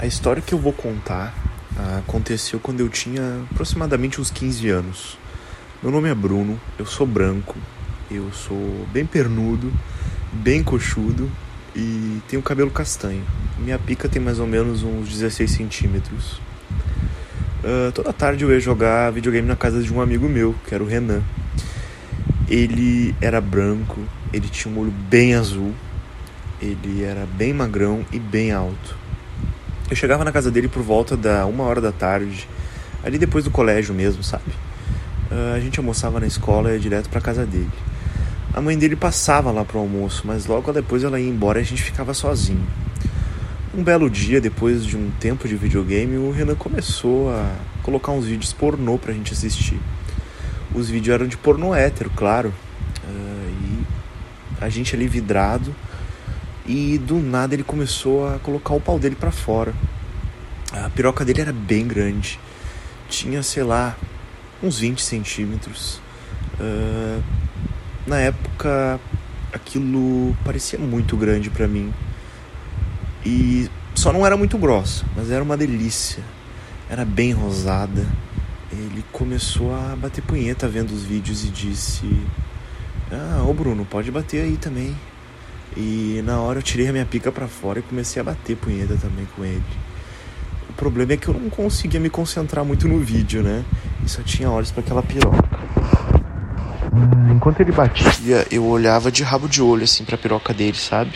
A história que eu vou contar aconteceu quando eu tinha aproximadamente uns 15 anos. Meu nome é Bruno, eu sou branco, eu sou bem pernudo, bem coxudo e tenho cabelo castanho. Minha pica tem mais ou menos uns 16 centímetros. Uh, toda tarde eu ia jogar videogame na casa de um amigo meu, que era o Renan. Ele era branco, ele tinha um olho bem azul, ele era bem magrão e bem alto. Eu chegava na casa dele por volta da uma hora da tarde, ali depois do colégio mesmo, sabe? Uh, a gente almoçava na escola e ia direto para casa dele. A mãe dele passava lá pro almoço, mas logo depois ela ia embora e a gente ficava sozinho. Um belo dia, depois de um tempo de videogame, o Renan começou a colocar uns vídeos pornô pra gente assistir. Os vídeos eram de pornô hétero, claro. Uh, e a gente ali vidrado. E do nada ele começou a colocar o pau dele para fora. A piroca dele era bem grande. Tinha, sei lá, uns 20 centímetros. Uh, na época, aquilo parecia muito grande para mim. E só não era muito grossa, mas era uma delícia. Era bem rosada. Ele começou a bater punheta vendo os vídeos e disse: Ah, ô Bruno, pode bater aí também. E na hora eu tirei a minha pica para fora e comecei a bater punheta também com ele. O problema é que eu não conseguia me concentrar muito no vídeo, né? E só tinha olhos para aquela piroca. Enquanto ele batia, eu olhava de rabo de olho assim pra piroca dele, sabe?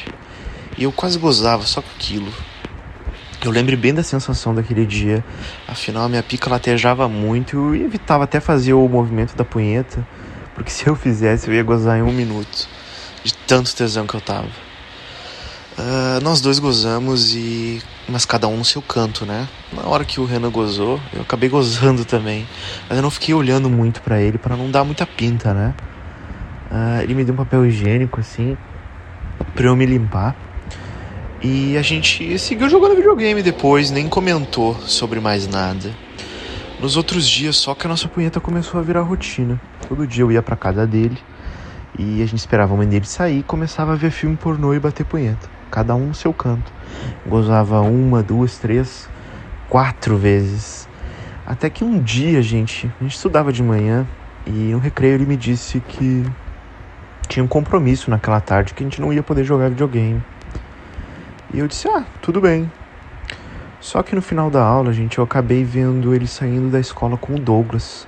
E eu quase gozava só com aquilo. Eu lembro bem da sensação daquele dia. Afinal, a minha pica latejava muito e evitava até fazer o movimento da punheta. Porque se eu fizesse, eu ia gozar em um minuto. De tanto tesão que eu tava. Uh, nós dois gozamos e. Mas cada um no seu canto, né? Na hora que o Renan gozou, eu acabei gozando também. Mas eu não fiquei olhando muito para ele para não dar muita pinta, né? Uh, ele me deu um papel higiênico assim. Pra eu me limpar. E a gente seguiu jogando videogame depois, nem comentou sobre mais nada. Nos outros dias, só que a nossa punheta começou a virar rotina. Todo dia eu ia pra casa dele e a gente esperava a mãe dele sair e começava a ver filme pornô e bater punheta. Cada um no seu canto. Gozava uma, duas, três, quatro vezes. Até que um dia, gente, a gente estudava de manhã e no recreio ele me disse que tinha um compromisso naquela tarde que a gente não ia poder jogar videogame. E eu disse: Ah, tudo bem. Só que no final da aula, gente, eu acabei vendo ele saindo da escola com o Douglas,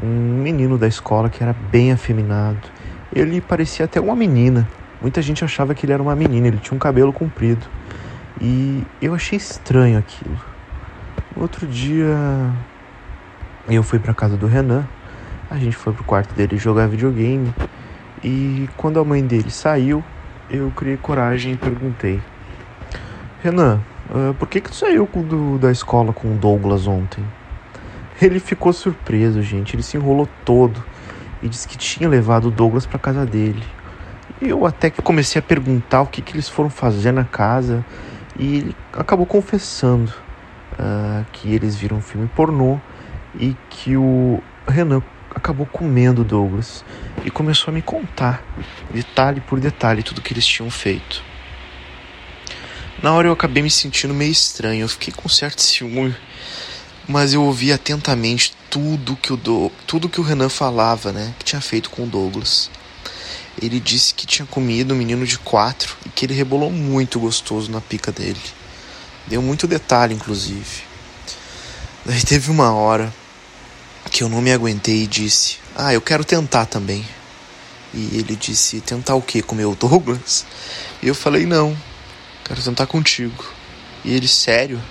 um menino da escola que era bem afeminado. Ele parecia até uma menina. Muita gente achava que ele era uma menina, ele tinha um cabelo comprido. E eu achei estranho aquilo. Outro dia, eu fui para casa do Renan. A gente foi pro quarto dele jogar videogame. E quando a mãe dele saiu, eu criei coragem e perguntei: Renan, uh, por que, que tu saiu do, da escola com o Douglas ontem? Ele ficou surpreso, gente. Ele se enrolou todo e disse que tinha levado o Douglas para casa dele. Eu até que comecei a perguntar o que, que eles foram fazer na casa e ele acabou confessando uh, que eles viram um filme pornô e que o Renan acabou comendo Douglas e começou a me contar detalhe por detalhe tudo que eles tinham feito. Na hora eu acabei me sentindo meio estranho, eu fiquei com certo ciúme, mas eu ouvi atentamente tudo que o Do... tudo que o Renan falava, né, que tinha feito com o Douglas. Ele disse que tinha comido um menino de quatro e que ele rebolou muito gostoso na pica dele. Deu muito detalhe, inclusive. Daí teve uma hora que eu não me aguentei e disse: Ah, eu quero tentar também. E ele disse: Tentar o quê? Comer o Douglas? E eu falei: Não, Quero tentar contigo. E ele, sério?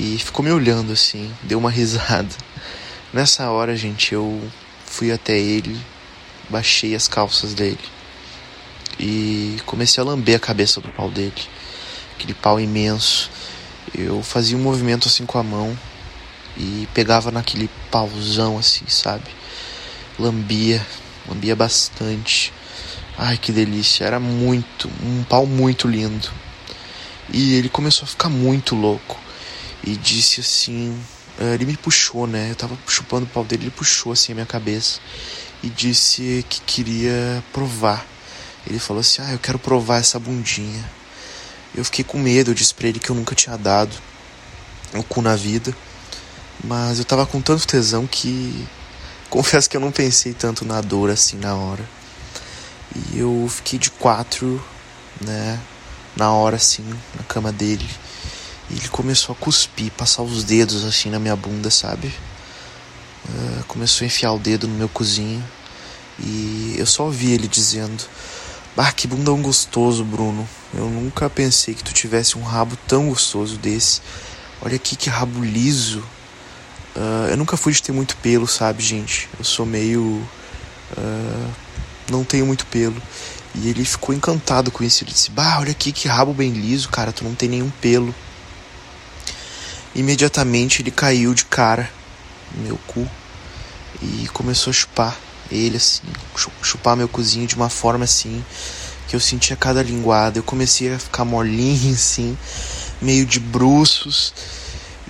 E ficou me olhando assim, deu uma risada. Nessa hora, gente, eu fui até ele, baixei as calças dele e comecei a lamber a cabeça do pau dele. Aquele pau imenso. Eu fazia um movimento assim com a mão e pegava naquele pauzão assim, sabe? Lambia, lambia bastante. Ai, que delícia. Era muito, um pau muito lindo. E ele começou a ficar muito louco. E disse assim. Eh, ele me puxou, né? Eu tava chupando o pau dele, ele puxou assim a minha cabeça. E disse que queria provar. Ele falou assim: Ah, eu quero provar essa bundinha. Eu fiquei com medo, eu disse pra ele que eu nunca tinha dado o cu na vida. Mas eu tava com tanto tesão que confesso que eu não pensei tanto na dor assim na hora. E eu fiquei de quatro, né, na hora assim, na cama dele. E ele começou a cuspir, passar os dedos assim na minha bunda, sabe? Uh, começou a enfiar o dedo no meu cozinho. E eu só ouvi ele dizendo: Bah, que bundão gostoso, Bruno. Eu nunca pensei que tu tivesse um rabo tão gostoso desse. Olha aqui que rabo liso. Uh, eu nunca fui de ter muito pelo, sabe, gente? Eu sou meio. Uh, não tenho muito pelo. E ele ficou encantado com isso. Ele disse: Bah, olha aqui que rabo bem liso, cara. Tu não tem nenhum pelo. Imediatamente ele caiu de cara no meu cu e começou a chupar ele assim, chupar meu cozinho de uma forma assim que eu sentia cada linguada. Eu comecei a ficar molinho assim, meio de bruços.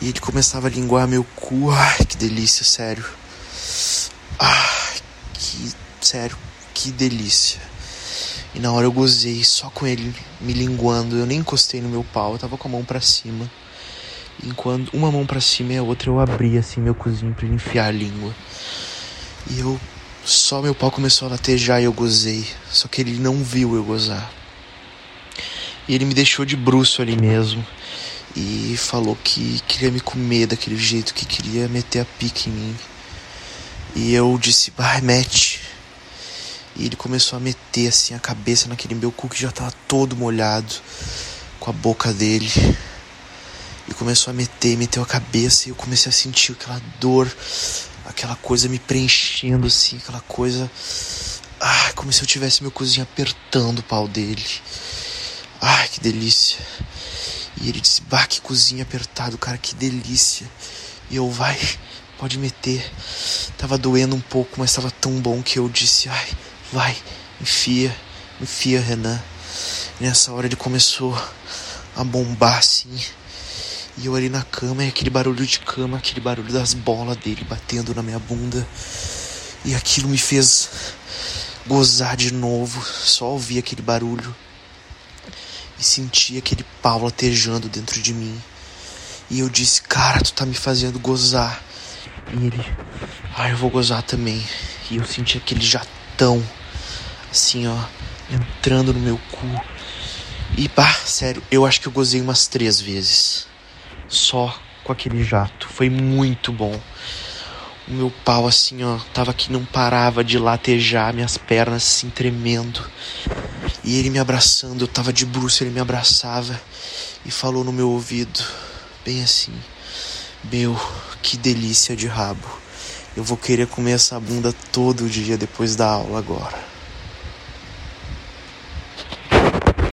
E ele começava a linguar meu cu. Ai, que delícia, sério. Ai, que sério, que delícia. E na hora eu gozei só com ele me linguando. Eu nem encostei no meu pau, eu tava com a mão para cima. Enquanto uma mão para cima e a outra eu abri assim meu cozinho para enfiar a língua. E eu só meu pau começou a latejar e eu gozei. Só que ele não viu eu gozar. E ele me deixou de bruxo ali mesmo. E falou que queria me comer daquele jeito, que queria meter a pique em mim. E eu disse, vai, mete. E ele começou a meter assim a cabeça naquele meu cu que já tava todo molhado com a boca dele. E começou a meter, meteu a cabeça e eu comecei a sentir aquela dor aquela coisa me preenchendo assim, aquela coisa. Ai, como se eu tivesse meu cozinho apertando o pau dele. Ai, que delícia. E ele disse: Bah, que cozinho apertado, cara, que delícia. E eu, vai, pode meter. Tava doendo um pouco, mas tava tão bom que eu disse: Ai, vai, enfia, enfia, Renan. E nessa hora ele começou a bombar assim. E eu ali na cama, e aquele barulho de cama, aquele barulho das bolas dele batendo na minha bunda. E aquilo me fez gozar de novo. Só ouvir aquele barulho. E senti aquele pau latejando dentro de mim. E eu disse, cara, tu tá me fazendo gozar. E ele, ah, eu vou gozar também. E eu senti aquele jatão, assim, ó, entrando no meu cu. E, pá, sério, eu acho que eu gozei umas três vezes só com aquele jato. Foi muito bom. O meu pau assim, ó, tava que não parava de latejar, minhas pernas assim tremendo. E ele me abraçando, eu tava de bruxo, ele me abraçava e falou no meu ouvido, bem assim: Meu, que delícia de rabo. Eu vou querer comer essa bunda todo dia depois da aula agora.